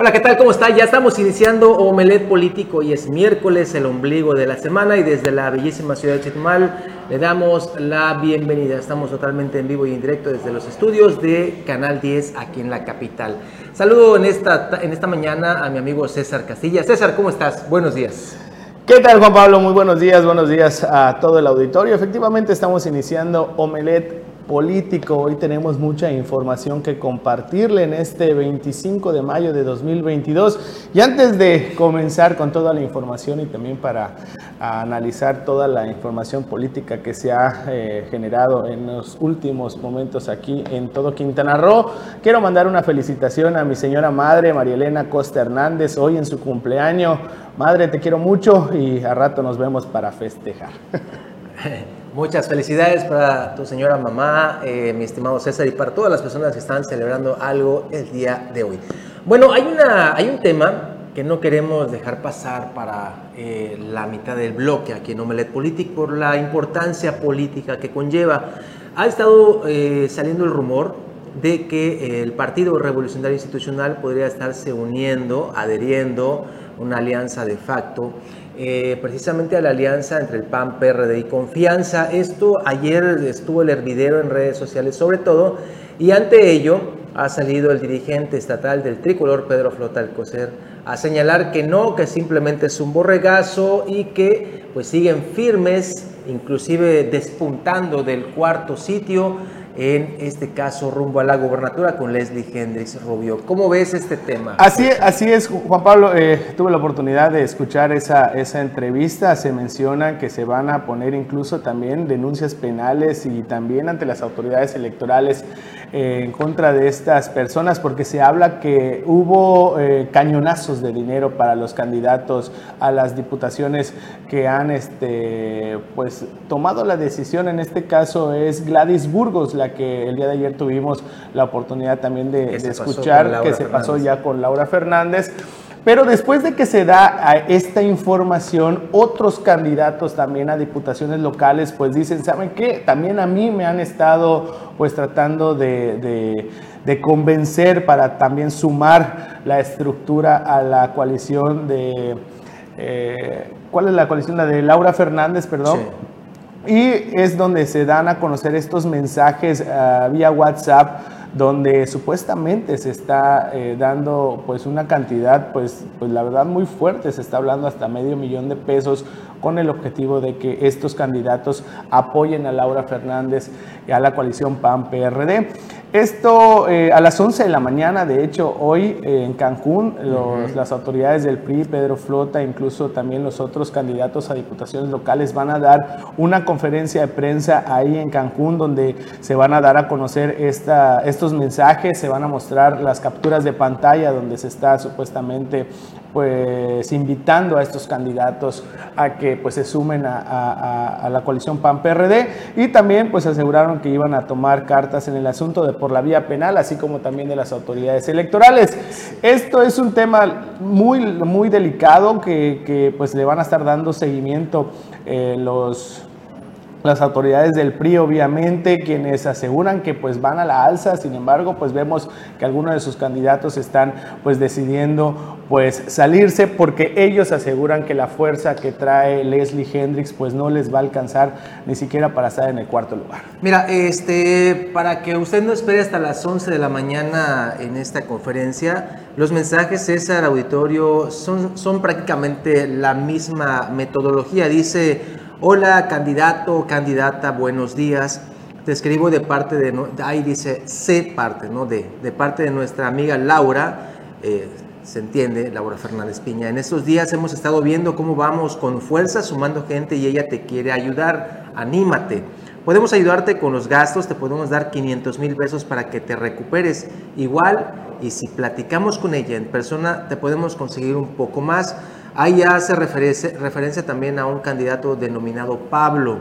Hola, ¿qué tal? ¿Cómo está? Ya estamos iniciando Omelet Político y es miércoles, el ombligo de la semana y desde la bellísima ciudad de Chetumal le damos la bienvenida. Estamos totalmente en vivo y en directo desde los estudios de Canal 10 aquí en la capital. Saludo en esta, en esta mañana a mi amigo César Castilla. César, ¿cómo estás? Buenos días. ¿Qué tal Juan Pablo? Muy buenos días, buenos días a todo el auditorio. Efectivamente estamos iniciando Omelet político. Hoy tenemos mucha información que compartirle en este 25 de mayo de 2022. Y antes de comenzar con toda la información y también para analizar toda la información política que se ha eh, generado en los últimos momentos aquí en todo Quintana Roo, quiero mandar una felicitación a mi señora madre, María Elena Costa Hernández, hoy en su cumpleaños. Madre, te quiero mucho y a rato nos vemos para festejar. Muchas felicidades para tu señora mamá, eh, mi estimado César, y para todas las personas que están celebrando algo el día de hoy. Bueno, hay, una, hay un tema que no queremos dejar pasar para eh, la mitad del bloque aquí en Omelet Politic por la importancia política que conlleva. Ha estado eh, saliendo el rumor de que el Partido Revolucionario Institucional podría estarse uniendo, adheriendo, una alianza de facto eh, precisamente a la alianza entre el PAN, PRD y Confianza. Esto ayer estuvo el hervidero en redes sociales sobre todo y ante ello ha salido el dirigente estatal del tricolor, Pedro Flota Alcocer, a señalar que no, que simplemente es un borregazo y que pues siguen firmes, inclusive despuntando del cuarto sitio en este caso rumbo a la gobernatura con Leslie Hendrix Rubio. ¿Cómo ves este tema? Así, así es, Juan Pablo. Eh, tuve la oportunidad de escuchar esa, esa entrevista. Se menciona que se van a poner incluso también denuncias penales y también ante las autoridades electorales eh, en contra de estas personas porque se habla que hubo eh, cañonazos de dinero para los candidatos a las diputaciones que han este, pues, tomado la decisión. En este caso es Gladys Burgos, la que el día de ayer tuvimos la oportunidad también de, escuchar, que se pasó ya con Laura Fernández. Pero después de que se da esta información, otros candidatos también a diputaciones locales, pues dicen, ¿saben qué? También a mí me han estado pues tratando de, convencer para también sumar la estructura a la coalición de... Eh, ¿Cuál es la coalición? La de Laura Fernández, perdón. Y es donde se dan a conocer estos mensajes ah, vía WhatsApp donde supuestamente se está eh, dando pues una cantidad pues, pues la verdad muy fuerte, se está hablando hasta medio millón de pesos con el objetivo de que estos candidatos apoyen a Laura Fernández y a la coalición PAN-PRD. Esto eh, a las 11 de la mañana, de hecho, hoy eh, en Cancún, las autoridades del PRI, Pedro Flota, incluso también los otros candidatos a diputaciones locales van a dar una conferencia de prensa ahí en Cancún donde se van a dar a conocer esta, estos mensajes, se van a mostrar las capturas de pantalla donde se está supuestamente pues invitando a estos candidatos a que pues se sumen a, la coalición PAN-PRD y también pues aseguraron que iban a tomar cartas en el asunto de por la vía penal, así como también de las autoridades electorales. Esto es un tema muy, muy delicado que, pues le van a estar dando seguimiento eh, los las autoridades del PRI obviamente quienes aseguran que pues van a la alza, sin embargo pues vemos que algunos de sus candidatos están pues decidiendo pues salirse porque ellos aseguran que la fuerza que trae Leslie Hendrix pues no les va a alcanzar ni siquiera para estar en el cuarto lugar. Mira, este para que usted no espere hasta las 11 de la mañana en esta conferencia, los mensajes César Auditorio son, son prácticamente la misma metodología, dice Hola, candidato, candidata, buenos días. Te escribo de parte de, ahí dice parte, ¿no? De, de parte de nuestra amiga Laura, eh, se entiende, Laura Fernández Piña. En estos días hemos estado viendo cómo vamos con fuerza, sumando gente y ella te quiere ayudar. Anímate. Podemos ayudarte con los gastos, te podemos dar 500 mil pesos para que te recuperes. Igual, y si platicamos con ella en persona, te podemos conseguir un poco más. Ahí ya hace referencia, también a un candidato denominado Pablo.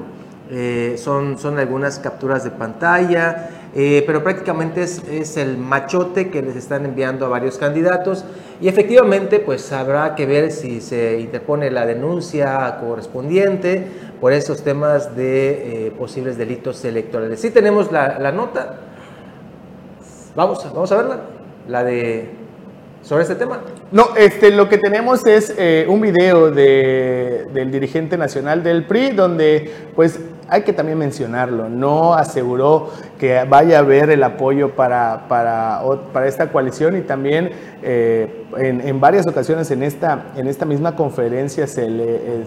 Eh, son, son algunas capturas de pantalla, eh, pero prácticamente es, el machote que les están enviando a varios candidatos y efectivamente pues habrá que ver si se interpone la denuncia correspondiente por esos temas de eh, posibles delitos electorales. Sí tenemos la, nota, vamos, vamos a verla, la de sobre este tema. No, este, lo que tenemos es eh, un video de, del dirigente nacional del PRI donde pues hay que también mencionarlo, no aseguró que vaya a haber el apoyo para, para, para esta coalición y también eh, en, en, varias ocasiones en esta, en esta misma conferencia se le... Eh,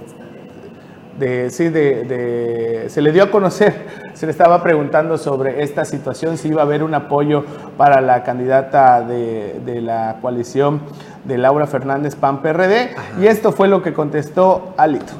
de, sí, de, se le dio a conocer, se le estaba preguntando sobre esta situación, si iba a haber un apoyo para la candidata de, de la coalición de Laura Fernández PAN PRD, y esto fue lo que contestó Alito.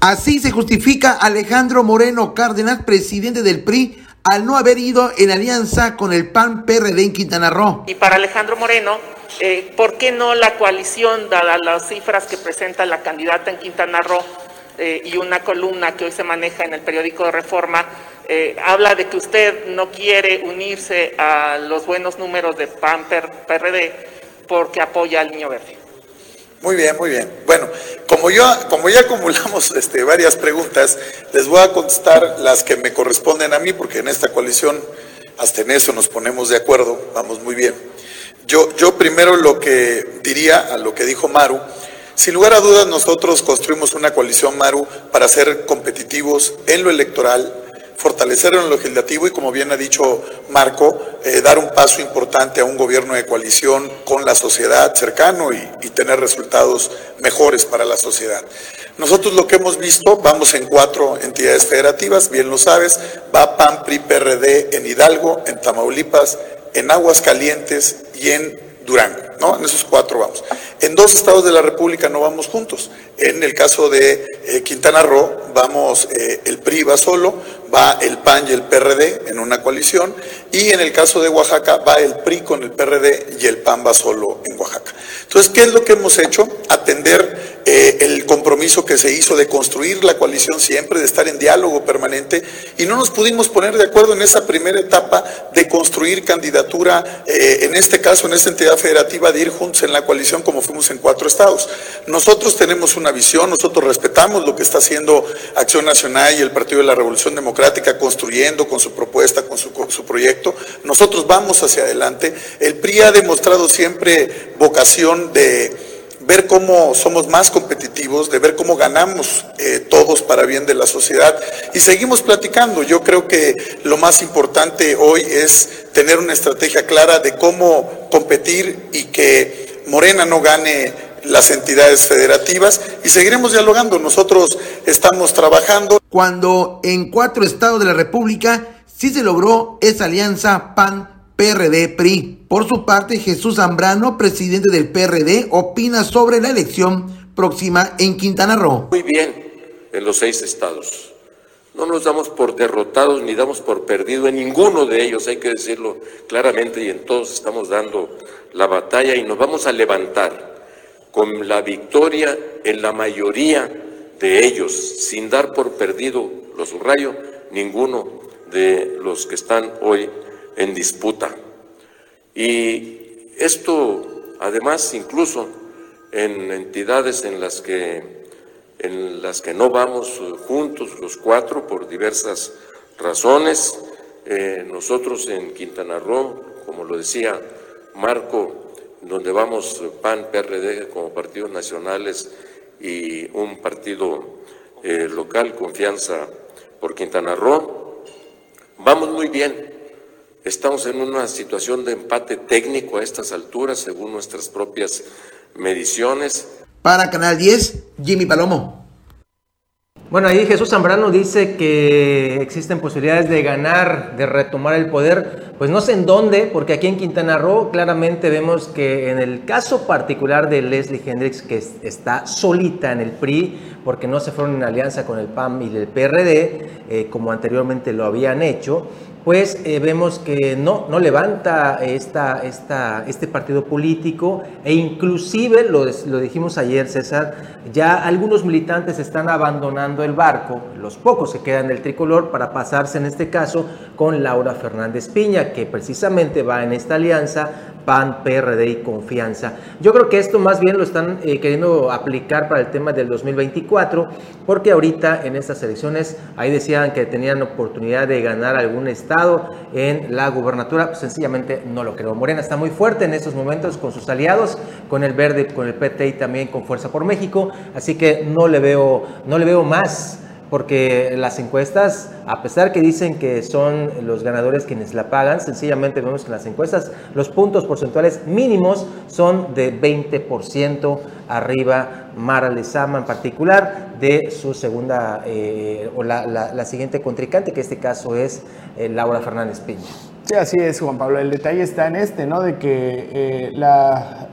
Así se justifica Alejandro Moreno Cárdenas, presidente del PRI, al no haber ido en alianza con el PAN PRD en Quintana Roo. Y para Alejandro Moreno, eh, ¿por qué no la coalición, dadas las cifras que presenta la candidata en Quintana Roo eh, y una columna que hoy se maneja en el periódico Reforma, eh, habla de que usted no quiere unirse a los buenos números de PAN PRD porque apoya al niño verde? Muy bien, muy bien. Bueno, como, yo, como ya acumulamos este, varias preguntas, les voy a contestar las que me corresponden a mí, porque en esta coalición hasta en eso nos ponemos de acuerdo, vamos muy bien. Yo, yo primero lo que diría a lo que dijo Maru, sin lugar a dudas nosotros construimos una coalición, Maru, para ser competitivos en lo electoral, fortalecer en lo legislativo y, como bien ha dicho Marco, eh, dar un paso importante a un gobierno de coalición con la sociedad cercano y, y, tener resultados mejores para la sociedad. Nosotros lo que hemos visto, vamos en cuatro entidades federativas, bien lo sabes, va PAN, PRI, PRD en Hidalgo, en Tamaulipas, en Aguascalientes y en Durango, ¿no? En esos cuatro vamos. En dos estados de la República no vamos juntos. En el caso de eh, Quintana Roo, vamos, eh, el PRI va solo, va el PAN y el PRD en una coalición, y en el caso de Oaxaca va el PRI con el PRD y el PAN va solo en Oaxaca. Entonces, ¿qué es lo que hemos hecho? Atender eh, el compromiso que se hizo de construir la coalición siempre, de estar en diálogo permanente, y no nos pudimos poner de acuerdo en esa primera etapa de construir candidatura, eh, en este caso, en esta entidad federativa, de ir juntos en la coalición como fuimos en cuatro estados. Nosotros tenemos una visión, nosotros respetamos lo que está haciendo Acción Nacional y el Partido de la Revolución Democrática construyendo con su propuesta, con su, con su proyecto. Nosotros vamos hacia adelante. El PRI ha demostrado siempre vocación de ver cómo somos más competitivos, de ver cómo ganamos eh, todos para bien de la sociedad. Y seguimos platicando. Yo creo que lo más importante hoy es tener una estrategia clara de cómo competir y que Morena no gane las entidades federativas y seguiremos dialogando. Nosotros estamos trabajando. Cuando en cuatro estados de la República sí se logró esa alianza PAN PRD PRI. Por su parte, Jesús Zambrano, presidente del PRD, opina sobre la elección próxima en Quintana Roo. Muy bien, en los seis estados. No nos damos por derrotados ni damos por perdido en ninguno de ellos, hay que decirlo claramente, y en todos estamos dando la batalla y nos vamos a levantar con la victoria en la mayoría de ellos, sin dar por perdido, lo subrayo, ninguno de los que están hoy en disputa. Y esto, además, incluso en entidades en las que, en las que no vamos juntos los cuatro por diversas razones, eh, nosotros en Quintana Roo, como lo decía Marco, donde vamos PAN, PRD como partidos nacionales y un partido eh, local, Confianza por Quintana Roo, vamos muy bien. Estamos en una situación de empate técnico a estas alturas, según nuestras propias mediciones. Para Canal 10, Jimmy Palomo. Bueno, ahí Jesús Zambrano dice que existen posibilidades de ganar, de retomar el poder. Pues no sé en dónde, porque aquí en Quintana Roo claramente vemos que en el caso particular de Leslie Hendricks, que está solita en el PRI, porque no se fueron en alianza con el PAM y el PRD, eh, como anteriormente lo habían hecho, pues eh, vemos que no, no levanta esta, esta, este partido político e inclusive, lo, lo dijimos ayer César, ya algunos militantes están abandonando el barco, los pocos que quedan del tricolor, para pasarse en este caso con Laura Fernández Piña, que precisamente va en esta alianza PAN, PRD y Confianza. Yo creo que esto más bien lo están eh, queriendo aplicar para el tema del 2024, porque ahorita en estas elecciones ahí decían que tenían oportunidad de ganar algún estado en la gubernatura, pues sencillamente no lo creo. Morena está muy fuerte en estos momentos con sus aliados, con el Verde, con el PT y también con Fuerza por México, así que no le veo, no le veo más porque las encuestas, a pesar que dicen que son los ganadores quienes la pagan, sencillamente vemos que en las encuestas los puntos porcentuales mínimos son de 20% arriba Mara Lezama en particular de su segunda eh, o la, siguiente contrincante, que en este caso es eh, Laura Fernández Piña. Sí, así es, Juan Pablo. El detalle está en este, ¿no? De que eh,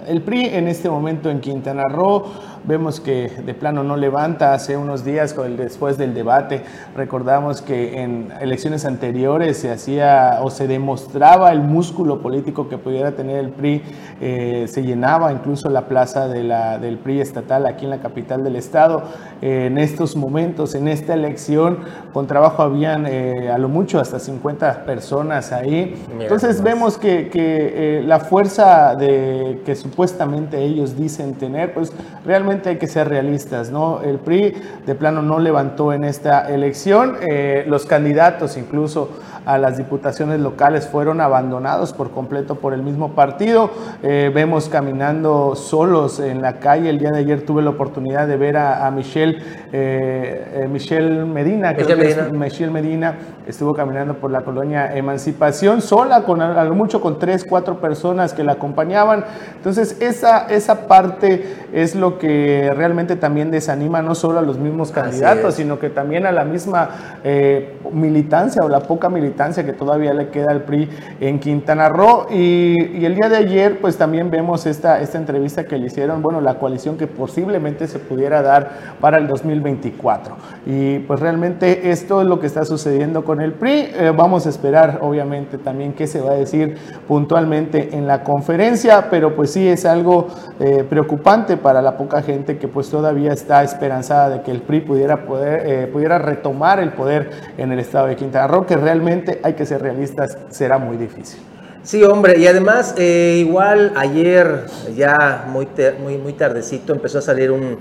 el PRI en este momento en Quintana Roo vemos que de plano no levanta. Hace unos días, después del debate, recordamos que en elecciones anteriores se hacía o se demostraba el músculo político que pudiera tener el PRI. Eh, se llenaba incluso la plaza de la, del PRI estatal aquí en la capital del estado. en estos momentos, en esta elección, con trabajo habían eh, a lo mucho hasta 50 personas ahí. Entonces vemos que, que eh, la fuerza de, que supuestamente ellos dicen tener, pues realmente hay que ser realistas, ¿no? El PRI de plano no levantó en esta elección, eh, los candidatos incluso a las diputaciones locales fueron abandonados por completo por el mismo partido. Eh, vemos caminando solos en la calle. El día de ayer tuve la oportunidad de ver a, Michelle, eh, Michelle Medina, Michelle Medina. Michelle Medina estuvo caminando por la colonia Emancipación, sola, con algo mucho con tres, cuatro personas que la acompañaban. Entonces, esa, esa parte es lo que realmente también desanima no solo a los mismos candidatos, sino que también a la misma eh, militancia o la poca militancia que todavía le queda al PRI en Quintana Roo. Y, el día de ayer, pues también vemos esta, esta entrevista que le hicieron, bueno, la coalición que posiblemente se pudiera dar para el 2024. Y pues realmente esto es lo que está sucediendo con el PRI. Eh, vamos a esperar, obviamente, también qué se va a decir puntualmente en la conferencia, pero pues sí es algo eh, preocupante para la poca gente que pues todavía está esperanzada de que el PRI pudiera, poder, eh, pudiera retomar el poder en el estado de Quintana Roo, que realmente hay que ser realistas, será muy difícil. Sí, hombre, y además igual ayer ya muy, muy, muy tardecito empezó a salir un,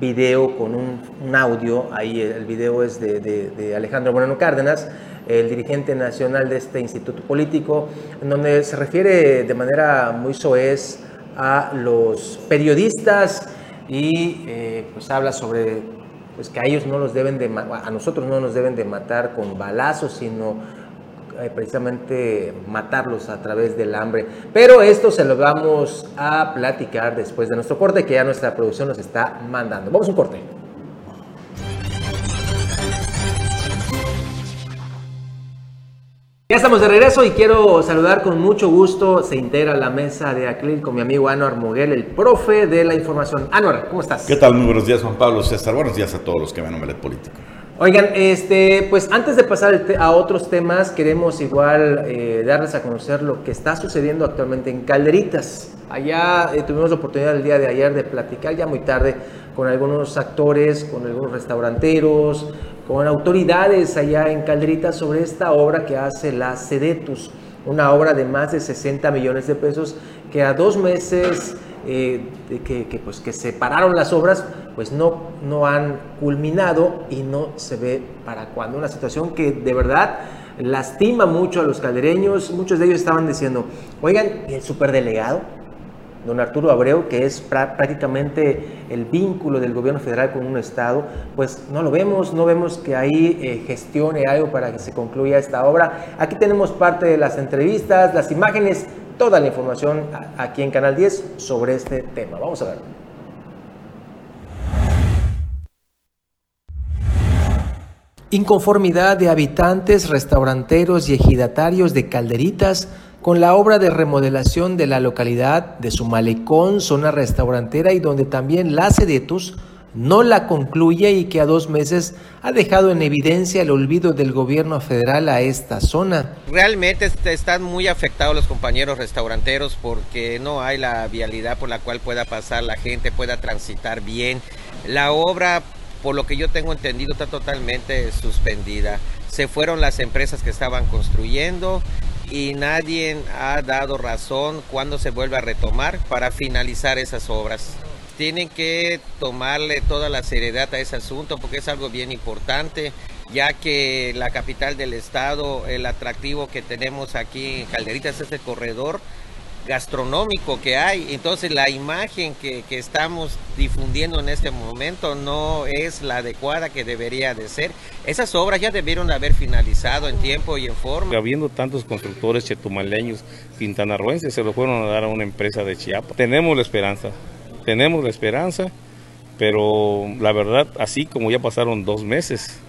video con un, audio, ahí el video es de, Alejandro Moreno Cárdenas, el dirigente nacional de este instituto político, en donde se refiere de manera muy soez a los periodistas y eh, pues habla sobre pues que a ellos no los deben de a nosotros no nos deben de matar con balazos sino eh, precisamente matarlos a través del hambre. Pero esto se lo vamos a platicar después de nuestro corte que ya nuestra producción nos está mandando. Vamos a un corte. Ya estamos de regreso y quiero saludar con mucho gusto. Se integra la mesa de Aclil con mi amigo Anuar Moguel, el profe de la información. Anuar, ¿cómo estás? ¿Qué tal? Muy buenos días, Juan Pablo César. Buenos días a todos los que ven Omelet Político. Oigan, este, pues antes de pasar a otros temas, queremos igual eh, darles a conocer lo que está sucediendo actualmente en Calderitas. Allá eh, tuvimos la oportunidad el día de ayer de platicar ya muy tarde con algunos actores, con algunos restauranteros, con autoridades allá en Calderitas sobre esta obra que hace la Sedetus, una obra de más de 60 millones de pesos que a dos meses eh, que, pues, que se pararon las obras, pues no, no han culminado y no se ve para cuándo. Una situación que de verdad lastima mucho a los caldereños. Muchos de ellos estaban diciendo, oigan, el superdelegado? Don Arturo Abreu, que es prácticamente el vínculo del gobierno federal con un estado, pues no lo vemos, no vemos que ahí eh, gestione algo para que se concluya esta obra. Aquí tenemos parte de las entrevistas, las imágenes toda la información aquí en Canal 10 sobre este tema. Vamos a ver. Inconformidad de habitantes, restauranteros y ejidatarios de Calderitas con la obra de remodelación de la localidad de su malecón, zona restaurantera y donde también la Sedetus no la concluye y que a dos meses ha dejado en evidencia el olvido del gobierno federal a esta zona. Realmente están muy afectados los compañeros restauranteros porque no hay la vialidad por la cual pueda pasar la gente, pueda transitar bien. La obra, por lo que yo tengo entendido, está totalmente suspendida. Se fueron las empresas que estaban construyendo y nadie ha dado razón cuándo se vuelve a retomar para finalizar esas obras. Tienen que tomarle toda la seriedad a ese asunto porque es algo bien importante, ya que la capital del estado, el atractivo que tenemos aquí en Calderitas es el corredor gastronómico que hay. Entonces la imagen que, estamos difundiendo en este momento no es la adecuada que debería de ser. Esas obras ya debieron haber finalizado en tiempo y en forma. Habiendo tantos constructores chetumaleños, quintanarroenses, se lo fueron a dar a una empresa de Chiapas. Tenemos la esperanza, tenemos la esperanza, pero la verdad, así como ya pasaron dos meses,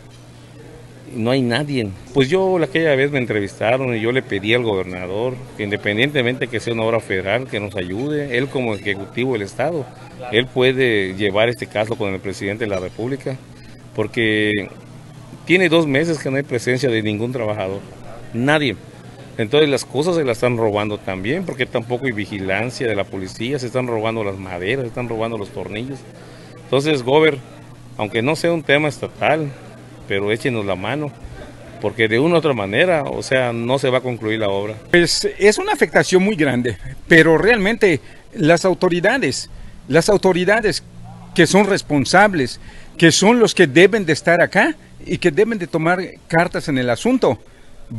no hay nadie. Pues yo aquella vez me entrevistaron y yo le pedí al gobernador que independientemente que sea una obra federal, que nos ayude, él como ejecutivo del Estado, él puede llevar este caso con el presidente de la República, porque tiene dos meses que no hay presencia de ningún trabajador, nadie. Entonces las cosas se las están robando también, porque tampoco hay vigilancia de la policía, se están robando las maderas, se están robando los tornillos. Entonces, Gober, aunque no sea un tema estatal, pero échenos la mano, porque de una u otra manera, o sea, no se va a concluir la obra. Pues es una afectación muy grande, pero realmente las autoridades, las autoridades que son responsables, que son los que deben de estar acá y que deben de tomar cartas en el asunto,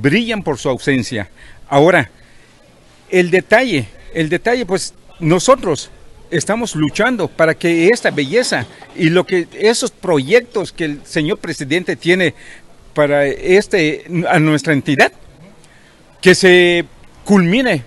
brillan por su ausencia. Ahora, el detalle, el detalle, pues nosotros estamos luchando para que esta belleza y lo que esos proyectos que el señor presidente tiene para este a nuestra entidad que se culmine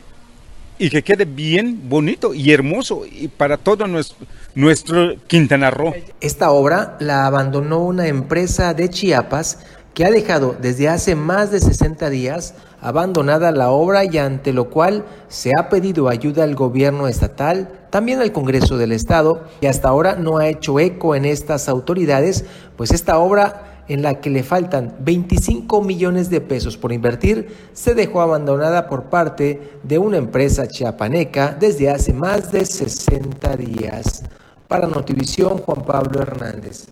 y que quede bien bonito y hermoso y para todo nuestro, nuestro Quintana Roo. Esta obra la abandonó una empresa de Chiapas que ha dejado desde hace más de 60 días abandonada la obra y ante lo cual se ha pedido ayuda al gobierno estatal, también al Congreso del Estado, y hasta ahora no ha hecho eco en estas autoridades, pues esta obra en la que le faltan 25 millones de pesos por invertir, se dejó abandonada por parte de una empresa chiapaneca desde hace más de 60 días. Para Notivisión, Juan Pablo Hernández.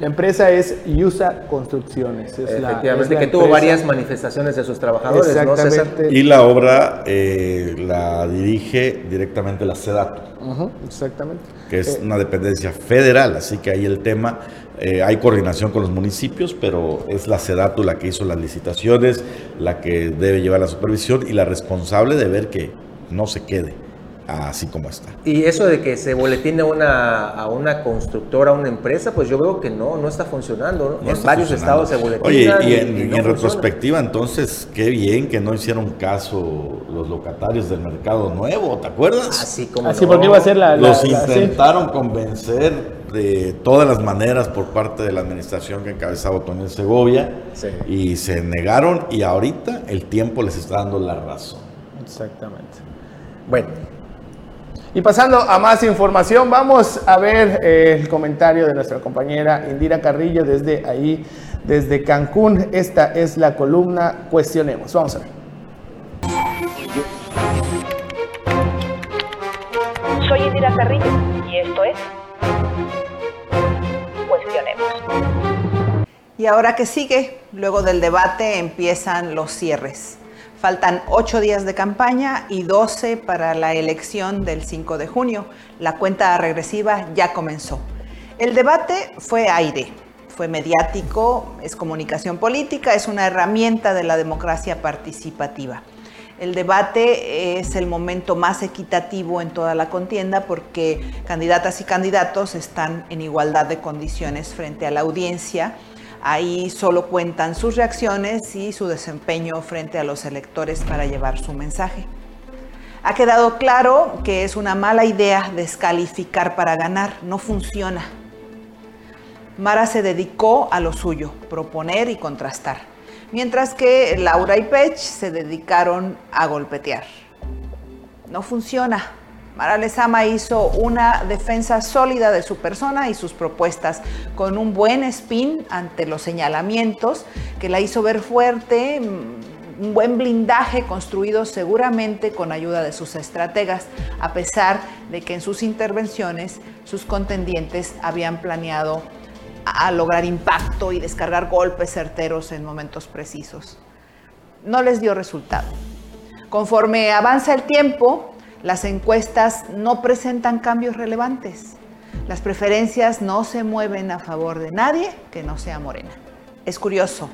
La empresa es Yusa Construcciones. Es Efectivamente, la, es la que tuvo empresa- varias manifestaciones de sus trabajadores, ¿no, César? Exactamente. Y la obra eh, la dirige directamente la SEDATO, Ujú, exactamente. que es Eh, una dependencia federal, así que ahí el tema, eh, hay coordinación con los municipios, pero es la SEDATO la que hizo las licitaciones, la que debe llevar la supervisión y la responsable de ver que no se quede así como está. Y eso de que se boletine a una, a una constructora, a una empresa, pues yo veo que no, no está funcionando. ¿no? No en está varios funcionando. estados se Oye, boletinan. y en, y no en retrospectiva, entonces, qué bien que no hicieron caso los locatarios del mercado nuevo, ¿te acuerdas? Así como Así no. porque iba a ser la... la- Los la- intentaron convencer de todas las maneras por parte de la administración que encabezaba Otoño Segovia Sí. y se negaron y ahorita el tiempo les está dando la razón. Exactamente. Bueno, Y pasando a más información, vamos a ver eh, el comentario de nuestra compañera Indira Carrillo desde ahí, desde Cancún. Esta es la columna Cuestionemos. Vamos a ver. Soy Indira Carrillo y esto es Cuestionemos. Y ahora que sigue, luego del debate empiezan los cierres. Faltan ocho días de campaña y 12 para la elección del 5 de junio. La cuenta regresiva ya comenzó. El debate fue aire, fue mediático, es comunicación política, es una herramienta de la democracia participativa. El debate es el momento más equitativo en toda la contienda porque candidatas y candidatos están en igualdad de condiciones frente a la audiencia. Ahí solo cuentan sus reacciones y su desempeño frente a los electores para llevar su mensaje. Ha quedado claro que es una mala idea descalificar para ganar, no funciona. Mara se dedicó a lo suyo, proponer y contrastar, mientras que Laura y Pech se dedicaron a golpetear. No funciona. Mara Lezama hizo una defensa sólida de su persona y sus propuestas, con un buen spin ante los señalamientos que la hizo ver fuerte, mm, un buen blindaje construido seguramente con ayuda de sus estrategas, a pesar de que en sus intervenciones sus contendientes habían planeado a lograr impacto y descargar golpes certeros en momentos precisos. no les dio resultado. Conforme avanza el tiempo, las encuestas no presentan cambios relevantes. Las preferencias no se mueven a favor de nadie que no sea Morena. Es curioso,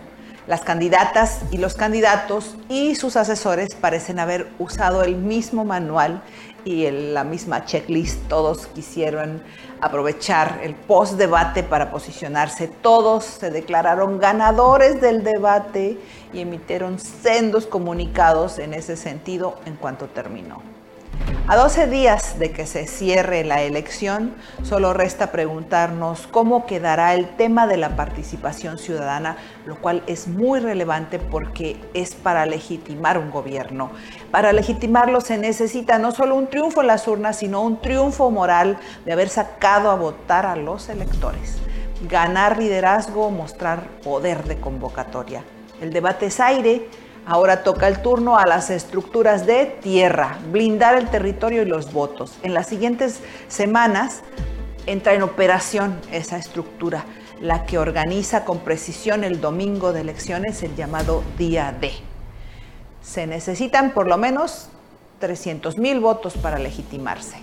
las candidatas y los candidatos y sus asesores parecen haber usado el mismo manual y la misma checklist. Todos quisieron aprovechar el post-debate para posicionarse. Todos se declararon ganadores del debate y emitieron sendos comunicados en ese sentido en cuanto terminó. A 12 días de que se cierre la elección, solo resta preguntarnos cómo quedará el tema de la participación ciudadana, lo cual es muy relevante porque es para legitimar un gobierno. Para legitimarlo se necesita no solo un triunfo en las urnas, sino un triunfo moral de haber sacado a votar a los electores. Ganar liderazgo, mostrar poder de convocatoria. El debate es aire, Ahora toca el turno a las estructuras de tierra, blindar el territorio y los votos. En las siguientes semanas entra en operación esa estructura, la que organiza con precisión el domingo de elecciones, el llamado día D. Se necesitan por lo menos 300 mil votos para legitimarse.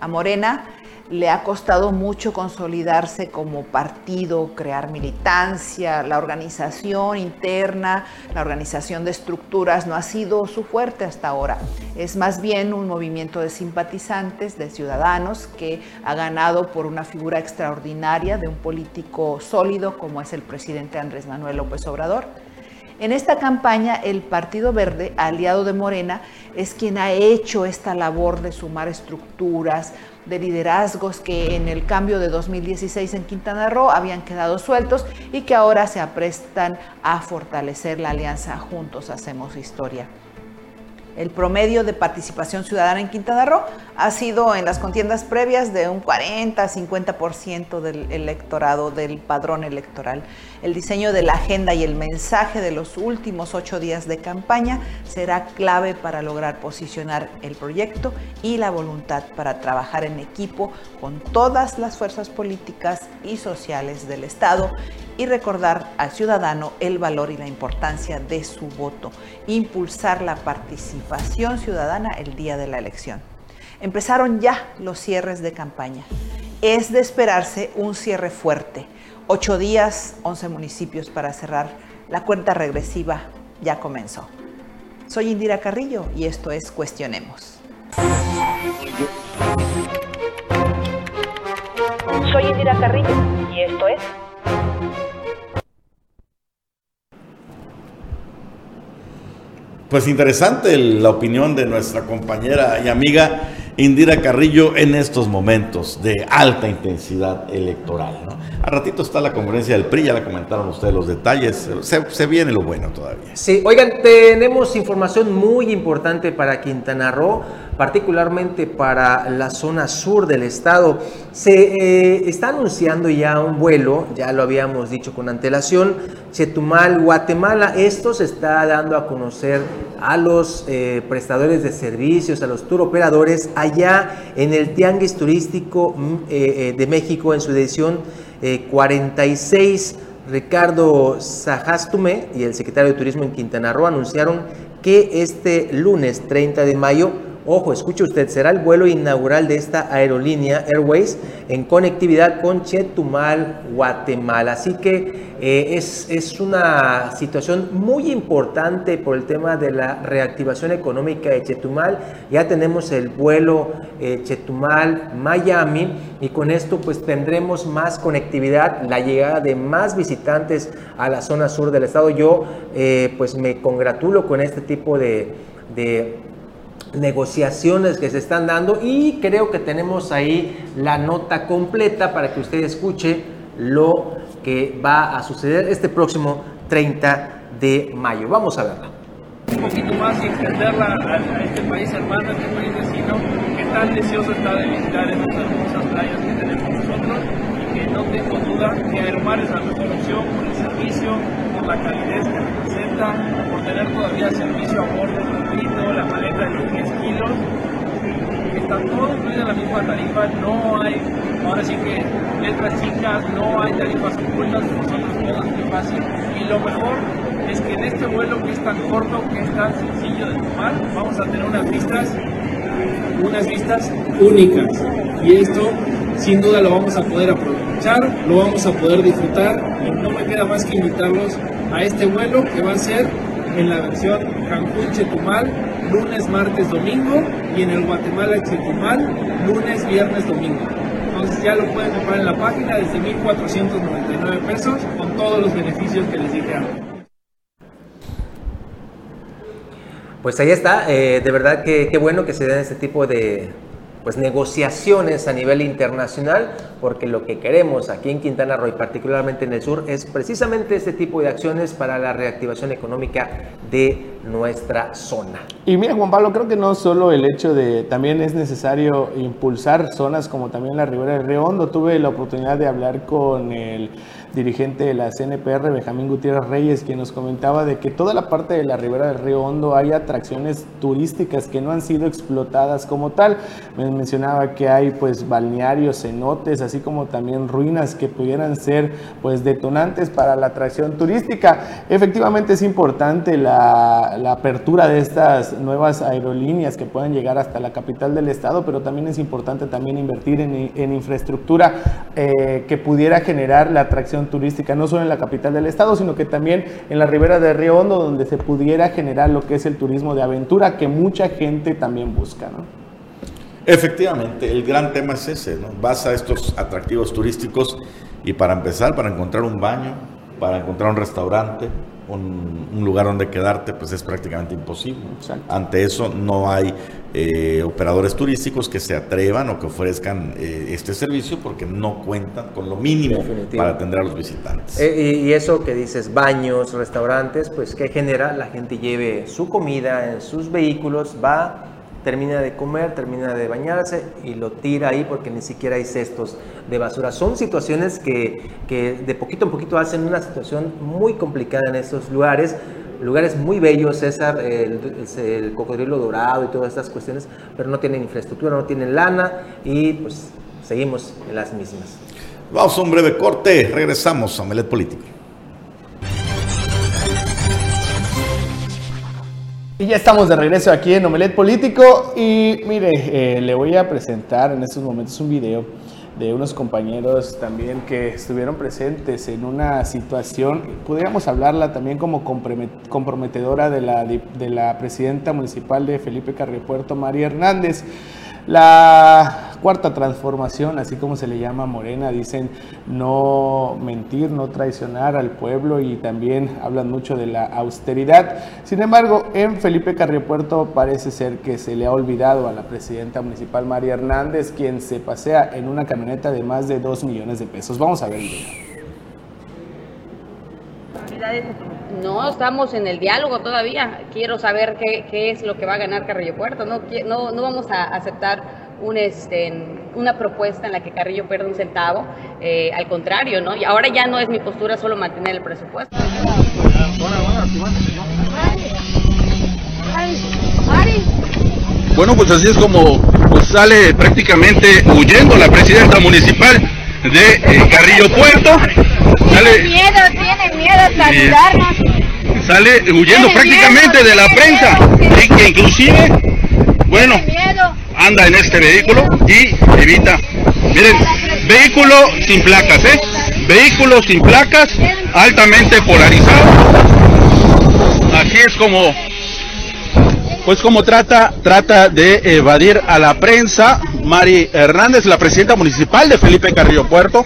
A Morena le ha costado mucho consolidarse como partido, crear militancia, la organización interna, la organización de estructuras no ha sido su fuerte hasta ahora. Es más bien un movimiento de simpatizantes, de ciudadanos, que ha ganado por una figura extraordinaria de un político sólido como es el presidente Andrés Manuel López Obrador. En esta campaña, el Partido Verde, aliado de Morena, es quien ha hecho esta labor de sumar estructuras, de liderazgos que en el cambio de 2016 en Quintana Roo habían quedado sueltos y que ahora se aprestan a fortalecer la alianza Juntos Hacemos Historia. El promedio de participación ciudadana en Quintana Roo ha sido en las contiendas previas de un 40-50% del electorado, del padrón electoral. El diseño de la agenda y el mensaje de los últimos ocho días de campaña será clave para lograr posicionar el proyecto y la voluntad para trabajar en equipo con todas las fuerzas políticas y sociales del Estado y recordar al ciudadano el valor y la importancia de su voto, impulsar la participación ciudadana el día de la elección. Empezaron ya los cierres de campaña. Es de esperarse un cierre fuerte. Ocho días, once municipios para cerrar. La cuenta regresiva ya comenzó. Soy Indira Carrillo y esto es Cuestionemos. Soy Indira Carrillo y esto es Pues interesante la opinión de nuestra compañera y amiga Indira Carrillo en estos momentos de alta intensidad electoral. A ratito está la conferencia del PRI, ya la comentaron ustedes los detalles, se, se, viene lo bueno todavía. Sí, oigan, tenemos información muy importante para Quintana Roo particularmente para la zona sur del estado. Se eh, está anunciando ya un vuelo, ya lo habíamos dicho con antelación, Chetumal, Guatemala. Esto se está dando a conocer a los eh, prestadores de servicios, a los tour operadores allá en el Tianguis Turístico mm, eh, de México en su edición 46. Ricardo Sajastume y el secretario de Turismo en Quintana Roo anunciaron que este lunes 30 de mayo Ojo, escuche usted, será el vuelo inaugural de esta aerolínea Airways en conectividad con Chetumal, Guatemala. Así que eh, es, es, una situación muy importante por el tema de la reactivación económica de Chetumal. Ya tenemos el vuelo eh, Chetumal-Miami y con esto pues tendremos más conectividad, la llegada de más visitantes a la zona sur del estado. Yo eh, pues me congratulo con este tipo de, de negociaciones que se están dando y creo que tenemos ahí la nota completa para que usted escuche lo que va a suceder este próximo 30 de mayo. Vamos a verla. Un poquito más y extenderla a, este país hermano, este país vecino, que tan deseoso está de visitar estas hermosas playas que tenemos nosotros y que no tengo duda que Aeromar es la mejor opción por el servicio, la calidez que representa, por tener todavía servicio a bordo la maleta de 10 kilos, está todo incluido en la misma tarifa, no hay, ahora sí que letras chicas, no hay tarifas ocultas, es muy fácil. Y lo mejor es que en este vuelo que es tan corto, que es tan sencillo de tomar, vamos a tener unas vistas, unas vistas únicas. Y esto sin duda lo vamos a poder aprovechar, lo vamos a poder disfrutar y no me queda más que invitarlos a este vuelo que va a ser en la versión Cancún-Chetumal, lunes, martes, domingo y en el Guatemala-Chetumal, lunes, viernes, domingo. Entonces ya lo pueden comprar en la página desde 1.499 pesos con todos los beneficios que les dije antes. Pues ahí está, eh, de verdad que qué bueno que se den este tipo de pues, negociaciones a nivel internacional, porque lo que queremos aquí en Quintana Roo y particularmente en el sur es precisamente este tipo de acciones para la reactivación económica de nuestra zona. Y mira Juan Pablo, creo que no solo el hecho de, también es necesario impulsar zonas como también la Ribera del Río Hondo. Tuve la oportunidad de hablar con el dirigente de la CNPR, Benjamín Gutiérrez Reyes, quien nos comentaba de que toda la parte de la ribera del río Hondo hay atracciones turísticas que no han sido explotadas como tal. Me mencionaba que hay pues balnearios, cenotes, así como también ruinas que pudieran ser pues detonantes para la atracción turística. Efectivamente es importante la, apertura de estas nuevas aerolíneas que puedan llegar hasta la capital del estado, pero también es importante también invertir en, en infraestructura eh, que pudiera generar la atracción turística, no solo en la capital del estado, sino que también en la ribera de Río Hondo, donde se pudiera generar lo que es el turismo de aventura, que mucha gente también busca. Efectivamente, el gran tema es ese, ¿no? Vas a estos atractivos turísticos y para empezar, para encontrar un baño, para encontrar un restaurante, un, un lugar donde quedarte, pues es prácticamente imposible. Ante eso no hay eh, operadores turísticos que se atrevan o que ofrezcan eh, este servicio porque no cuentan con lo mínimo Definitivo. para atender a los visitantes. Eh, y, y eso que dices, baños, restaurantes, pues que genera la gente lleve su comida en sus vehículos, va, termina de comer, termina de bañarse y lo tira ahí porque ni siquiera hay cestos de basura. Son situaciones que, que de poquito en poquito hacen una situación muy complicada en estos lugares. Lugares muy bellos, César, el, cocodrilo dorado y todas estas cuestiones, pero no tienen infraestructura, no tienen lana y pues seguimos en las mismas. Vamos a un breve corte, regresamos a Melet Político. Y ya estamos de regreso aquí en Omelet Político y mire, eh, le voy a presentar en estos momentos un video de unos compañeros también que estuvieron presentes en una situación, podríamos hablarla también como compromet- comprometedora de la, de la presidenta municipal de Felipe Carriopuerto, María Hernández. La cuarta transformación, así como se le llama Morena, dicen no mentir, no traicionar al pueblo y también hablan mucho de la austeridad. Sin embargo, en Felipe Carriopuerto parece ser que se le ha olvidado a la presidenta municipal María Hernández, quien se pasea en una camioneta de más de 2 millones de pesos. Vamos a ver. No, estamos en el diálogo todavía. Quiero saber qué, es lo que va a ganar Carrillo Puerto. No, no, no vamos a aceptar un, este, una propuesta en la que Carrillo pierda un centavo. Eh, al contrario, ¿no? Y ahora ya no es mi postura solo mantener el presupuesto. Bueno, pues así es como pues, sale prácticamente huyendo la presidenta municipal de eh, Carrillo Puerto. Sale, miedo, tiene miedo saludarnos. sale huyendo Tiene prácticamente miedo, de la tiene prensa. miedo. Y que inclusive, bueno, anda en este vehículo y evita. Miren, vehículo sin placas, ¿eh? Vehículo sin placas, altamente polarizado. Así es como pues como trata, trata de evadir a la prensa, Mari Hernández, la presidenta municipal de Felipe Carrillo Puerto.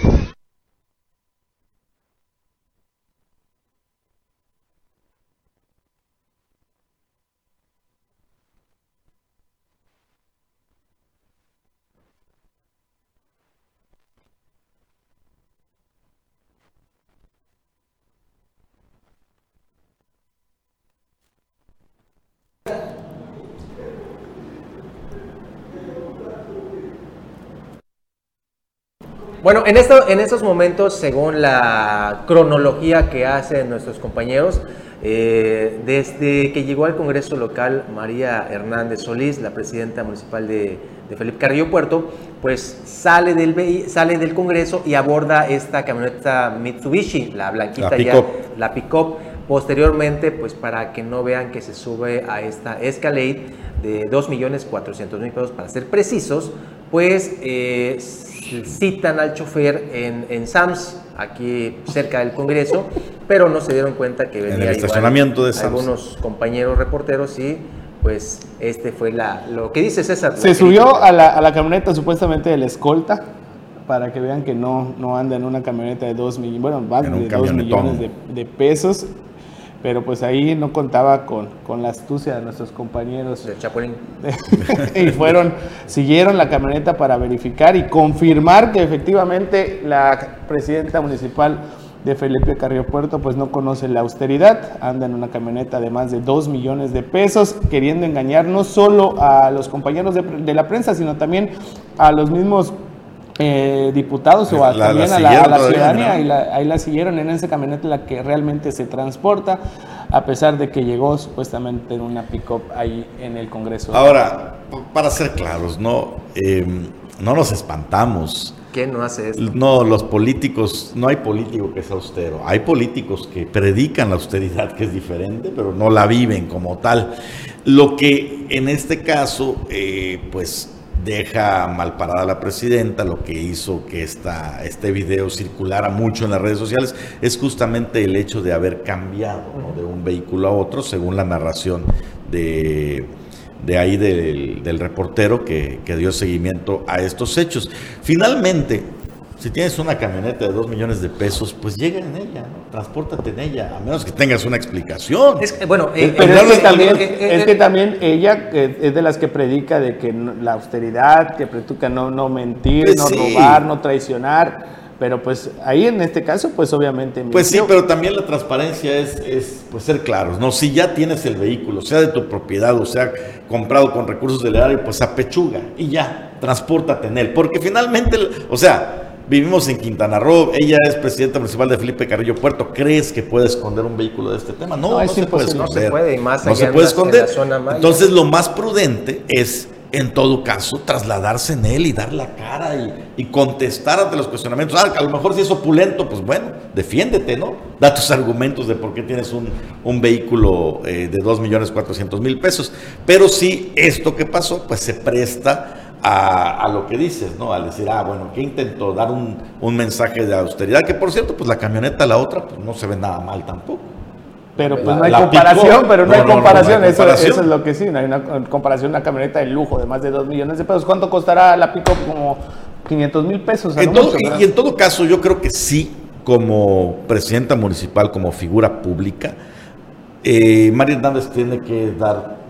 Bueno, en, esto, en estos momentos, según la cronología que hacen nuestros compañeros, eh, desde que llegó al Congreso local María Hernández Solís, la presidenta municipal de, de Felipe Carrillo Puerto, pues sale del, sale del Congreso y aborda esta camioneta Mitsubishi, la blanquita La ya, la pick-up, posteriormente, pues para que no vean que se sube a esta Escalade de 2.400.000 pesos para ser precisos, pues eh, citan al chofer en, en Sams, aquí cerca del Congreso, pero no se dieron cuenta que venía el igual estacionamiento de Sams. algunos compañeros reporteros y pues este fue la, lo que dice César. Se subió a la, a la camioneta supuestamente de la escolta para que vean que no, no anda en una camioneta de 2 millones, bueno, más En de 2 camionetón. millones de, de pesos, pero pues ahí no contaba con, con la astucia de nuestros compañeros. Del Chapulín. y fueron, siguieron la camioneta para verificar y confirmar que efectivamente la presidenta municipal de Felipe Carrillo Puerto pues no conoce la austeridad, anda en una camioneta de más de 2 millones de pesos, queriendo engañar no solo a los compañeros de, de la prensa, sino también a los mismos eh, diputados o a, La- la también a la, a ciudadanía ¿no? y la- ahí la siguieron en esa camioneta la que realmente se transporta, a pesar de que llegó supuestamente en una pick-up ahí en el Congreso. Ahora, para ser claros, no, Eh, no nos espantamos. ¿Quién no hace esto? No, los políticos, no hay político que sea austero. Hay políticos que predican la austeridad, que es diferente, pero no la viven como tal. Lo que en este caso, eh, pues deja mal parada a la presidenta, lo que hizo que esta, este video circulara mucho en las redes sociales, es justamente el hecho de haber cambiado de un vehículo a otro, según la narración de, de ahí del, del reportero que, que dio seguimiento a estos hechos. Finalmente, si tienes una camioneta de 2 millones de pesos, pues llega en ella, ¿no? transpórtate en ella, a menos que tengas una explicación. Es que, bueno, Eh, eh, Pero es que, eh, también, eh, eh, es que también ella es de las que predica de que la austeridad, que predica no, no mentir, Pues no sí. robar, no traicionar. Pero pues ahí en este caso, pues obviamente. Pues sí, pero también la transparencia es, es pues ser claros, ¿no? Si ya tienes el vehículo, sea de tu propiedad o sea comprado con recursos del erario, pues apechuga y ya, transpórtate en él. Porque finalmente, o sea, vivimos en Quintana Roo, ella es presidenta municipal de Felipe Carrillo Puerto, ¿crees que puede esconder un vehículo de este tema? No, No, se puede imposible. No esconder. se puede, y más No se puede esconder. la zona maya. Entonces lo más prudente es, en todo caso, trasladarse en él y dar la cara y, y contestar ante los cuestionamientos. Ah, a lo mejor si es opulento, pues bueno, defiéndete, ¿no? Da tus argumentos de por qué tienes un, un vehículo eh, de 2.400.000 pesos. Pero sí, esto que pasó, pues se presta a, a lo que dices, ¿no? Al decir, ah, bueno, que intentó dar un, un mensaje de austeridad, que por cierto, pues la camioneta, la otra, pues no se ve nada mal tampoco. Pero pues La- no hay comparación, picó. pero no, No, hay no, comparación. eso, es lo que sí, no hay una comparación, una camioneta de lujo de más de 2 millones de pesos. ¿Cuánto costará la pick como 500 mil pesos? En todo- y en todo caso, yo creo que sí, como presidenta municipal, como figura pública, eh, María Hernández tiene que dar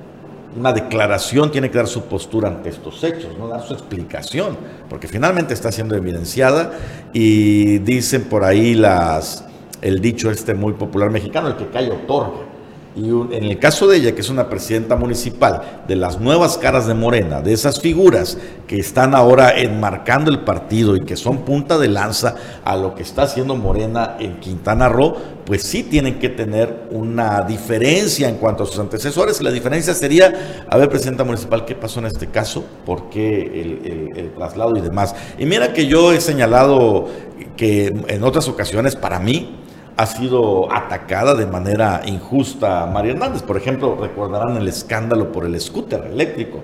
una declaración, tiene que dar su postura ante estos hechos, no dar su explicación, porque finalmente está siendo evidenciada y dicen por ahí las el dicho este muy popular mexicano, el que cae otorga. Y en el caso de ella, que es una presidenta municipal, de las nuevas caras de Morena, de esas figuras que están ahora enmarcando el partido y que son punta de lanza a lo que está haciendo Morena en Quintana Roo, pues sí tienen que tener una diferencia en cuanto a sus antecesores. La diferencia sería, a ver, presidenta municipal, ¿qué pasó en este caso? ¿Por qué el- el traslado y demás? Y mira que yo he señalado que en otras ocasiones, para mí, ha sido atacada de manera injusta María Hernández. Por ejemplo, recordarán el escándalo por el scooter eléctrico.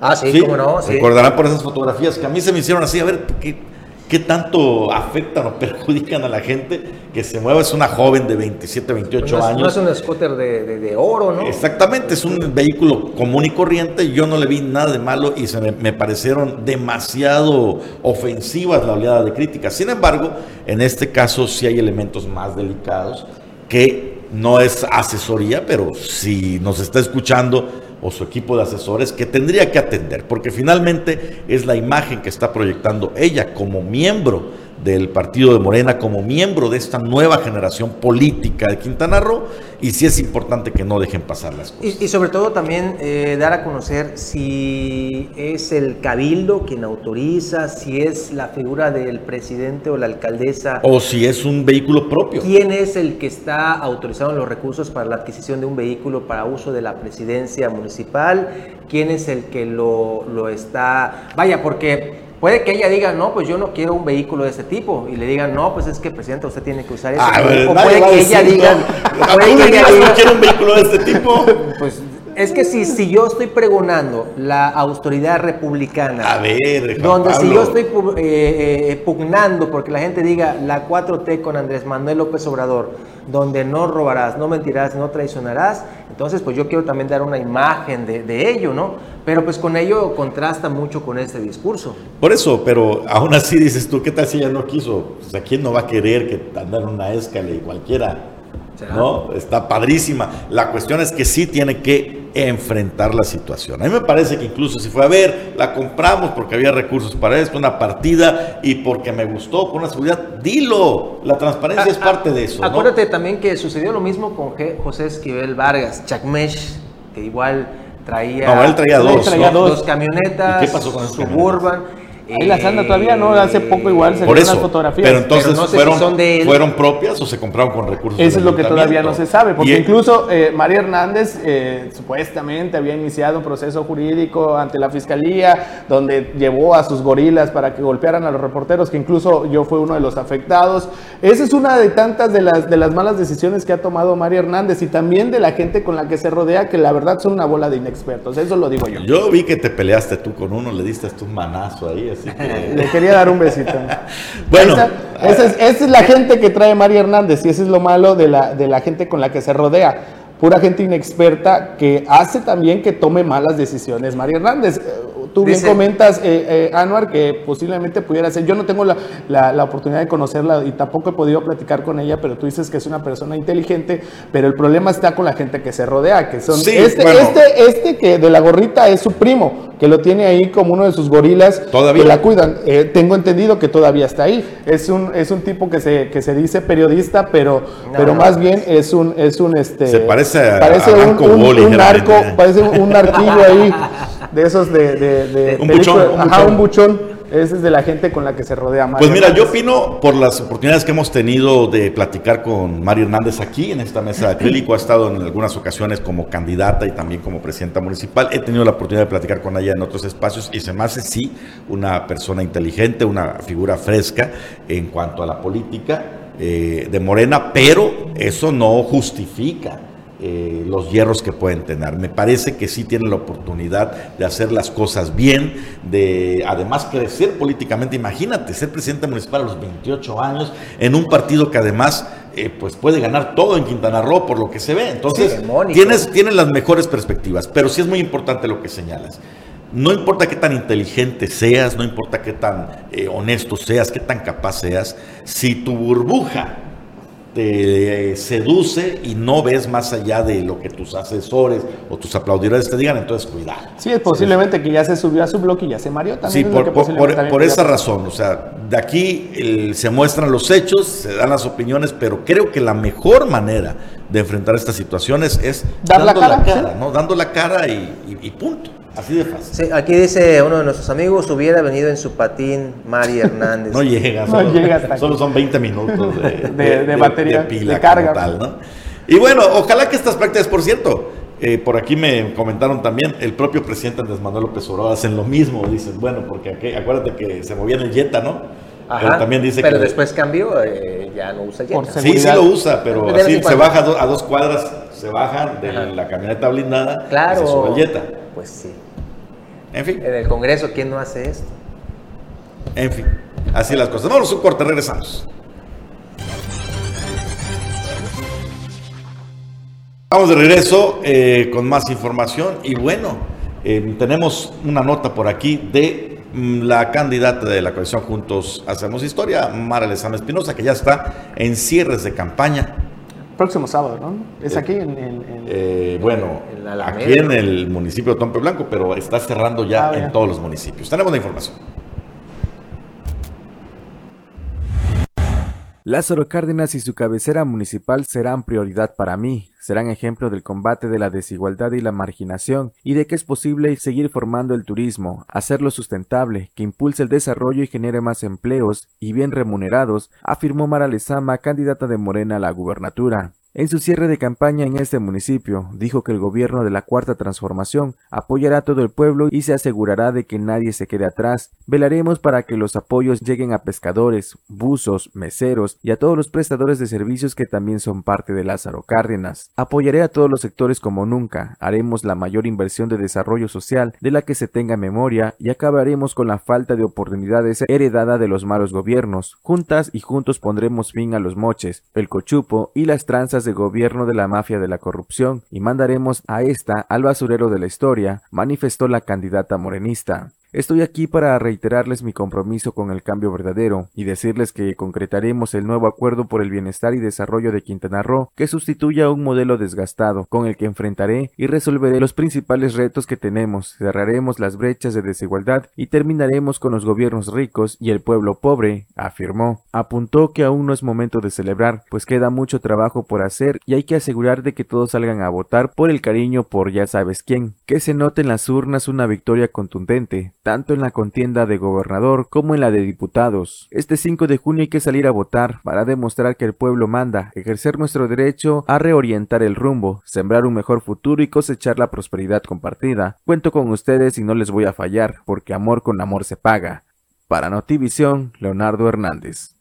Ah, sí, cómo no, sí. Recordarán por esas fotografías que a mí se me hicieron así, a ver, ¿qué, qué tanto afectan o perjudican a la gente que se mueva? Es una joven de 27, 28 no, es, años. no es un scooter de, de- de oro, ¿no? Exactamente, es un vehículo común y corriente. Yo no le vi nada de malo y se me, me parecieron demasiado ofensivas la oleada de críticas. Sin embargo, en este caso sí hay elementos más delicados que no es asesoría, pero si nos está escuchando o su equipo de asesores que tendría que atender, porque finalmente es la imagen que está proyectando ella como miembro del partido de Morena, como miembro de esta nueva generación política de Quintana Roo, y sí es importante que no dejen pasar las cosas. Y, y sobre todo también eh, dar a conocer si es el cabildo quien autoriza, si es la figura del presidente o la alcaldesa. O si es un vehículo propio. ¿Quién es el que está autorizando los recursos para la adquisición de un vehículo para uso de la presidencia municipal? ¿Quién es el que lo, lo está...? Vaya, porque Puede que ella diga, no, pues yo no quiero un vehículo de ese tipo. Y le digan, no, pues es que, presidenta, usted tiene que usar eso. Ah, o puede que ella decir, diga, no. puede Tú que ella digas, diga, no quiero un vehículo de este tipo. Pues es que si, si yo estoy pregonando la autoridad republicana, A ver, Juan donde si yo estoy eh, eh, pugnando porque la gente diga la 4T con Andrés Manuel López Obrador, donde no robarás, no mentirás, no traicionarás, entonces pues yo quiero también dar una imagen de, de ello, ¿no? Pero pues con ello contrasta mucho con este discurso. Por eso, pero aún así dices tú, ¿qué tal si ella no quiso? O sea, ¿quién no va a querer que andar una escala y cualquiera? ¿No? Está padrísima. La cuestión es que sí tiene que enfrentar la situación. A mí me parece que incluso si fue a ver, la compramos porque había recursos para esto, una partida y porque me gustó, por una seguridad, dilo. La transparencia es parte de eso. ¿no? Acuérdate también que sucedió lo mismo con G- José Esquivel Vargas, Chacmesh, que igual traía, No, él traía dos, traía ¿no? dos camionetas, ¿Y qué pasó con Suburban. Ahí las anda todavía, ¿no? Hace poco igual se unas fotografías. pero entonces Pero no sé si fueron, son de él. fueron propias o se compraron con recursos. Eso es lo que todavía no se sabe, porque incluso eh, María Hernández eh, supuestamente había iniciado un proceso jurídico ante la fiscalía donde llevó a sus gorilas para que golpearan a los reporteros, que incluso yo fui uno de los afectados. Esa es una de tantas de las, de las malas decisiones que ha tomado María Hernández y también de la gente con la que se rodea, que la verdad son una bola de inexpertos, eso lo digo yo. Yo vi que te peleaste tú con uno, le diste tú un manazo ahí, así que... Le quería dar un besito. Bueno, esa, esa es, esa es la gente que trae María Hernández y ese es lo malo de la, de la gente con la que se rodea. Pura gente inexperta que hace también que tome malas decisiones. María Hernández, eh, tú bien comentas, eh, eh, Anuar, que posiblemente pudiera ser. Yo no tengo la, la- la oportunidad de conocerla y tampoco he podido platicar con ella, pero tú dices que es una persona inteligente. Pero el problema está con la gente que se rodea, que son. Sí, este, bueno. este, este que de la gorrita es su primo, que lo tiene ahí como uno de sus gorilas. ¿Todavía? Que la cuidan. Eh, tengo entendido que todavía está ahí. Es un, es un tipo que se, que se dice periodista, pero, No, pero no. más bien es un, es un este. Se parece a- parece a un, un- un narco, parece un narquillo ahí, de esos de, de, de Un buchón, un ajá, buchón. un buchón. Ese es de la gente con la que se rodea Mario Pues mira, yo opino por las oportunidades que hemos tenido de platicar con Mario Hernández aquí en esta mesa de acrílico. Ha estado en algunas ocasiones como candidata y también como presidenta municipal. He tenido la oportunidad de platicar con ella en otros espacios y se me hace sí una persona inteligente, una figura fresca en cuanto a la política eh, de Morena, pero eso no justifica eh, los hierros que pueden tener. Me parece que sí tienen la oportunidad de hacer las cosas bien, de además crecer políticamente. Imagínate ser presidente municipal a los 28 años en un partido que además eh, pues puede ganar todo en Quintana Roo por lo que se ve. Entonces tienes, tienes las mejores perspectivas, pero sí es muy importante lo que señalas. No importa qué tan inteligente seas, no importa qué tan eh, honesto seas, qué tan capaz seas, si tu burbuja te eh, seduce y no ves más allá de lo que tus asesores o tus aplaudidores te digan, entonces cuidado. Sí, es posiblemente que ya se subió a su bloque y ya se mareó también. Sí, por, por- esa razón, o sea, de aquí el- se muestran los hechos, se dan las opiniones, pero creo que la mejor manera de enfrentar estas situaciones es Dar la dando cara, ¿no? Dando la cara y, y- y punto. Así de fácil. Sí, aquí dice uno de nuestros amigos, hubiera venido en su patín Mari Hernández. No llega, No solo, llega hasta aquí. solo son 20 minutos de, De- de batería, pila de carga. tal, ¿no? Y bueno, ojalá que estas prácticas, por cierto, eh, por aquí me comentaron también, el propio presidente Andrés Manuel López Obrador hacen lo mismo, dicen, bueno, porque aquí- acuérdate que se movía en el Jetta, ¿no? Ajá, Pero también dice pero que... después cambió, eh, ya no usa Jetta. Sí, sí lo usa, pero así se baja a dos cuadras, se bajan de Ajá. la camioneta blindada Claro. y se sube Jetta. Pues sí. En fin, En el Congreso, ¿quién no hace esto? en fin, así las cosas. Vamos a un corte, regresamos. Vamos de regreso eh, con más información y bueno, eh, tenemos una nota por aquí de mm, la candidata de la coalición Juntos Hacemos Historia, Mara Lezama Espinosa, que ya está en cierres de campaña. Próximo sábado, ¿no? Es Eh, aquí en. en- en- Eh, bueno, En la Alameda. aquí en el municipio de Tompe Blanco, pero está cerrando ya Ah, en ya. todos los municipios. Tenemos la información. Lázaro Cárdenas y su cabecera municipal serán prioridad para mí, serán ejemplo del combate de la desigualdad y la marginación y de que es posible seguir formando el turismo, hacerlo sustentable, que impulse el desarrollo y genere más empleos y bien remunerados, afirmó Mara Lezama, candidata de Morena a la gubernatura. En su cierre de campaña en este municipio, dijo que el gobierno de la Cuarta Transformación apoyará a todo el pueblo y se asegurará de que nadie se quede atrás. Velaremos para que los apoyos lleguen a pescadores, buzos, meseros y a todos los prestadores de servicios que también son parte de Lázaro Cárdenas. Apoyaré a todos los sectores como nunca, haremos la mayor inversión de desarrollo social de la que se tenga memoria y acabaremos con la falta de oportunidades heredada de los malos gobiernos. Juntas y juntos pondremos fin a los moches, el cochupo y las tranzas de gobierno de la mafia de la corrupción y mandaremos a esta al basurero de la historia, manifestó la candidata morenista. Estoy aquí para reiterarles mi compromiso con el cambio verdadero y decirles que concretaremos el nuevo acuerdo por el bienestar y desarrollo de Quintana Roo que sustituya un modelo desgastado con el que enfrentaré y resolveré los principales retos que tenemos, cerraremos las brechas de desigualdad y terminaremos con los gobiernos ricos y el pueblo pobre, afirmó. Apuntó que aún no es momento de celebrar, pues queda mucho trabajo por hacer y hay que asegurar de que todos salgan a votar por el cariño por ya sabes quién, que se note en las urnas una victoria contundente, tanto en la contienda de gobernador como en la de diputados. Este 5 de junio hay que salir a votar para demostrar que el pueblo manda, ejercer nuestro derecho a reorientar el rumbo, sembrar un mejor futuro y cosechar la prosperidad compartida. Cuento con ustedes y no les voy a fallar, porque amor con amor se paga. Para Notivisión, Leonardo Hernández.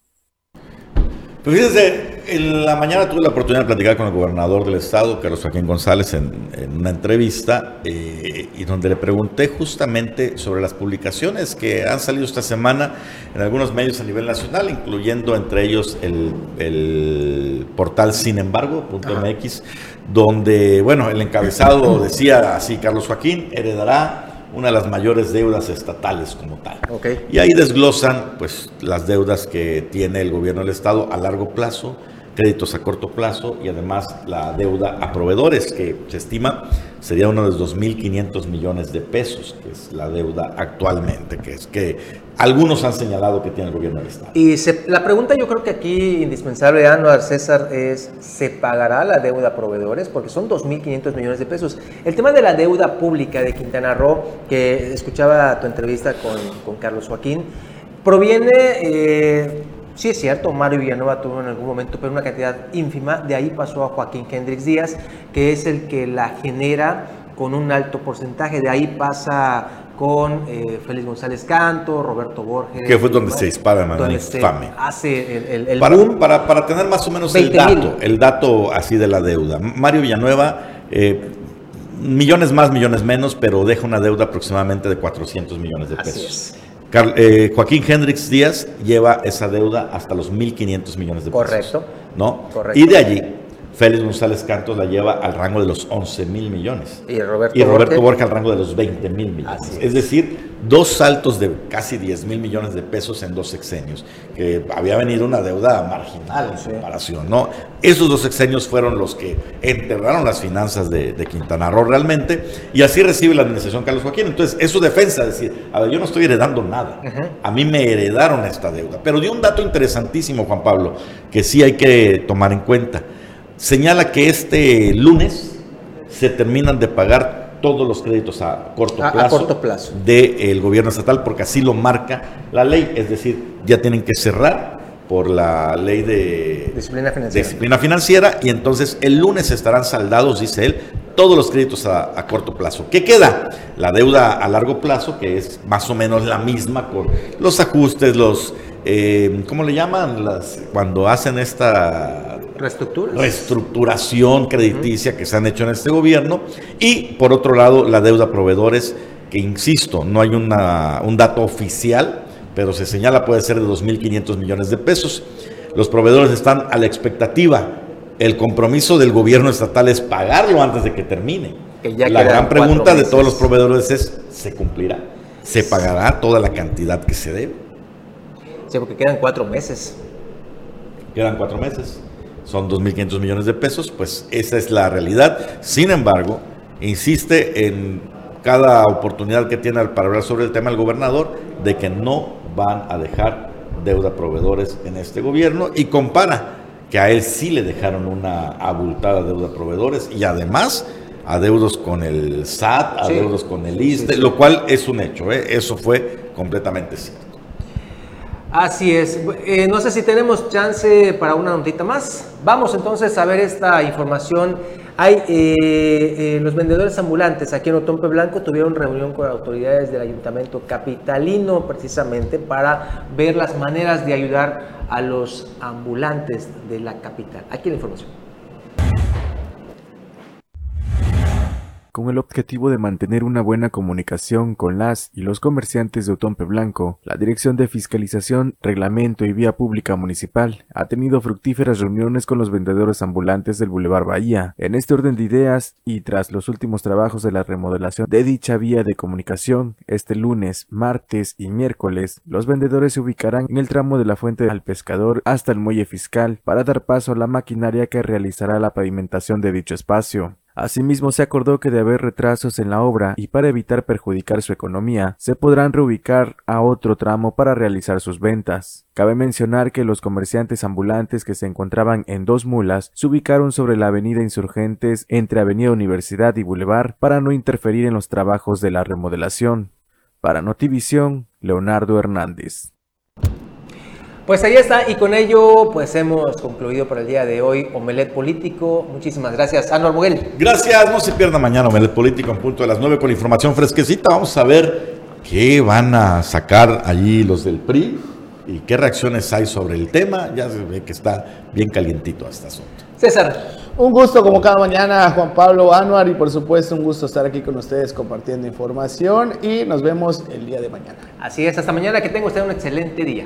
Pues fíjense, en la mañana tuve la oportunidad de platicar con el gobernador del estado, Carlos Joaquín González, en, una entrevista, eh, y donde le pregunté justamente sobre las publicaciones que han salido esta semana en algunos medios a nivel nacional, incluyendo entre ellos el, el portal Sin embargo.mx, donde, bueno, el encabezado decía así, Carlos Joaquín heredará una de las mayores deudas estatales como tal. Y ahí desglosan pues las deudas que tiene el gobierno del estado a largo plazo, créditos a corto plazo y además la deuda a proveedores que se estima sería uno de los 2.500 millones de pesos, que es la deuda actualmente, que es que algunos han señalado que tiene el gobierno del Estado. Y la pregunta yo creo que aquí indispensable, Anuar César, es, ¿se pagará la deuda a proveedores? Porque son 2.500 millones de pesos. El tema de la deuda pública de Quintana Roo, que escuchaba tu entrevista con, con Carlos Joaquín, proviene... Eh, Sí es cierto, Mario Villanueva tuvo en algún momento, pero una cantidad ínfima. De ahí pasó a Joaquín Hendrix Díaz, que es el que la genera con un alto porcentaje. De ahí pasa con eh, Félix González Canto, Roberto Borges. Que fue donde se dispara de manera infame. Hace el, el, para, Para, para, tener más o menos el dato, el dato así de la deuda. Mario Villanueva, eh, millones más, millones menos, pero deja una deuda aproximadamente de 400 millones de pesos. Eh, Joaquín Hendrix Díaz lleva esa deuda hasta los 1.500 millones de pesos. Correcto. ¿no? Correcto. Y de allí, Félix González Cantos la lleva al rango de los 11 mil millones. Y Roberto, y Roberto Borges al rango de los 20 mil millones. Es. decir, dos saltos de casi 10 mil millones de pesos en dos sexenios, que había venido una deuda marginal en comparación, ¿no? Esos dos sexenios fueron los que enterraron las finanzas de, Quintana Roo realmente, y así recibe la administración Carlos Joaquín. Entonces, es su defensa, decir, a ver, yo no estoy heredando nada, a mí me heredaron esta deuda. Pero dio un dato interesantísimo, Juan Pablo, que sí hay que tomar en cuenta señala que este lunes se terminan de pagar todos los créditos a corto plazo, del gobierno estatal, porque así lo marca la ley, es decir, ya tienen que cerrar por la ley de disciplina financiera. disciplina financiera y entonces el lunes estarán saldados, dice él, todos los créditos a, corto plazo. ¿Qué queda? La deuda a largo plazo, que es más o menos la misma con los ajustes, los, eh, ¿cómo le llaman? Las, cuando hacen esta reestructuración crediticia que se han hecho en este gobierno. Y por otro lado, la deuda a proveedores, que insisto, no hay una, un dato oficial, pero se señala puede ser de 2.500 millones de pesos. Los proveedores están a la expectativa. El compromiso del gobierno estatal es pagarlo antes de que termine. la gran pregunta de todos los proveedores es, ¿se cumplirá? ¿Se pagará toda la cantidad que se debe? Sí, porque quedan cuatro meses. Quedan cuatro meses son 2.500 millones de pesos, pues esa es la realidad. Sin embargo, insiste en cada oportunidad que tiene para hablar sobre el tema el gobernador de que no van a dejar deuda a proveedores en este gobierno y compara que a él sí le dejaron una abultada deuda a proveedores y además adeudos con el SAT, adeudos con el ISTE, lo cual es un hecho, ¿eh? eso fue completamente cierto. Así es. Eh, no sé si tenemos chance para una notita más. Vamos entonces a ver esta información. Hay eh, eh, los vendedores ambulantes aquí en Otompe Blanco tuvieron reunión con autoridades del ayuntamiento capitalino precisamente para ver las maneras de ayudar a los ambulantes de la capital. Aquí la información. Con el objetivo de mantener una buena comunicación con las y los comerciantes de Otompe Blanco, la Dirección de Fiscalización, Reglamento y Vía Pública Municipal ha tenido fructíferas reuniones con los vendedores ambulantes del Boulevard Bahía. En este orden de ideas y tras los últimos trabajos de la remodelación de dicha vía de comunicación, este lunes, martes y miércoles, los vendedores se ubicarán en el tramo de la Fuente al Pescador hasta el Muelle Fiscal para dar paso a la maquinaria que realizará la pavimentación de dicho espacio. Asimismo, se acordó que de haber retrasos en la obra y para evitar perjudicar su economía, se podrán reubicar a otro tramo para realizar sus ventas. Cabe mencionar que los comerciantes ambulantes que se encontraban en dos mulas se ubicaron sobre la avenida Insurgentes entre Avenida Universidad y Boulevard para no interferir en los trabajos de la remodelación. Para Notivisión, Leonardo Hernández. Pues ahí está, y con ello pues hemos concluido por el día de hoy Omelet Político. Muchísimas gracias, Anuar Muguel. Gracias, no se pierda mañana Omelet Político en punto de las 9 con información fresquecita. Vamos a ver qué van a sacar allí los del PRI y qué reacciones hay sobre el tema. Ya se ve que está bien calientito este asunto. César. Un gusto como cada mañana, Juan Pablo Anuar, y por supuesto un gusto estar aquí con ustedes compartiendo información y nos vemos el día de mañana. Así es, hasta mañana, que tenga usted un excelente día.